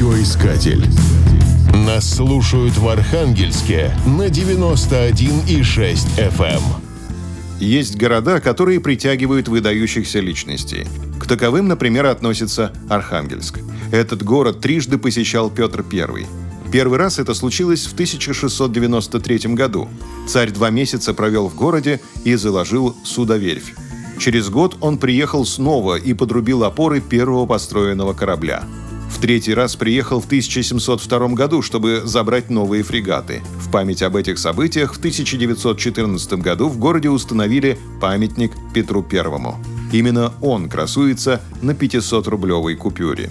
Радиоискатель. Нас слушают в Архангельске на 91,6 FM. Есть города, которые притягивают выдающихся личностей. К таковым, например, относится Архангельск. Этот город трижды посещал Петр I. Первый раз это случилось в 1693 году. Царь два месяца провел в городе и заложил судоверфь. Через год он приехал снова и подрубил опоры первого построенного корабля. В третий раз приехал в 1702 году, чтобы забрать новые фрегаты. В память об этих событиях в 1914 году в городе установили памятник Петру Первому. Именно он красуется на 500-рублевой купюре.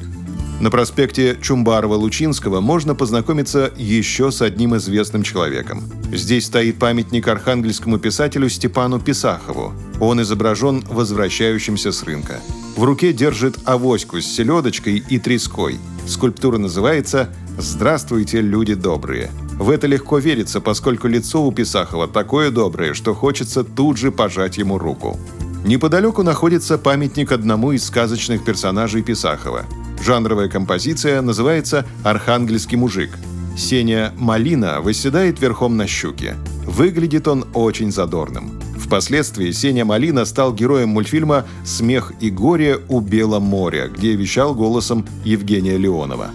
На проспекте Чумбарова-Лучинского можно познакомиться еще с одним известным человеком. Здесь стоит памятник архангельскому писателю Степану Писахову. Он изображен возвращающимся с рынка. В руке держит авоську с селедочкой и треской. Скульптура называется «Здравствуйте, люди добрые». В это легко верится, поскольку лицо у Писахова такое доброе, что хочется тут же пожать ему руку. Неподалеку находится памятник одному из сказочных персонажей Писахова – Жанровая композиция называется «Архангельский мужик». Сеня Малина восседает верхом на щуке. Выглядит он очень задорным. Впоследствии Сеня Малина стал героем мультфильма «Смех и горе у Бела моря», где вещал голосом Евгения Леонова.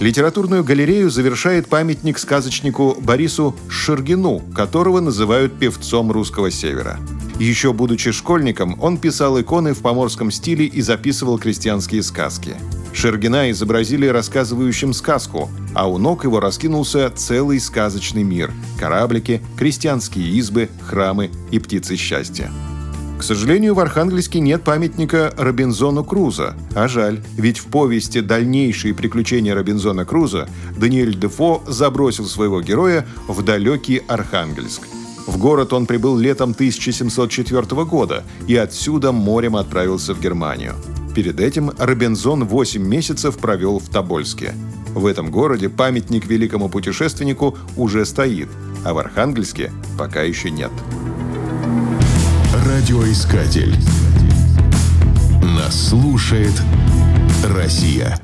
Литературную галерею завершает памятник сказочнику Борису Шергину, которого называют певцом русского севера. Еще будучи школьником, он писал иконы в поморском стиле и записывал крестьянские сказки. Шергина изобразили рассказывающим сказку, а у ног его раскинулся целый сказочный мир – кораблики, крестьянские избы, храмы и птицы счастья. К сожалению, в Архангельске нет памятника Робинзону Круза. А жаль, ведь в повести «Дальнейшие приключения Робинзона Круза» Даниэль Дефо забросил своего героя в далекий Архангельск. В город он прибыл летом 1704 года и отсюда морем отправился в Германию. Перед этим Робинзон 8 месяцев провел в Тобольске. В этом городе памятник великому путешественнику уже стоит, а в Архангельске пока еще нет. Радиоискатель. Нас слушает Россия.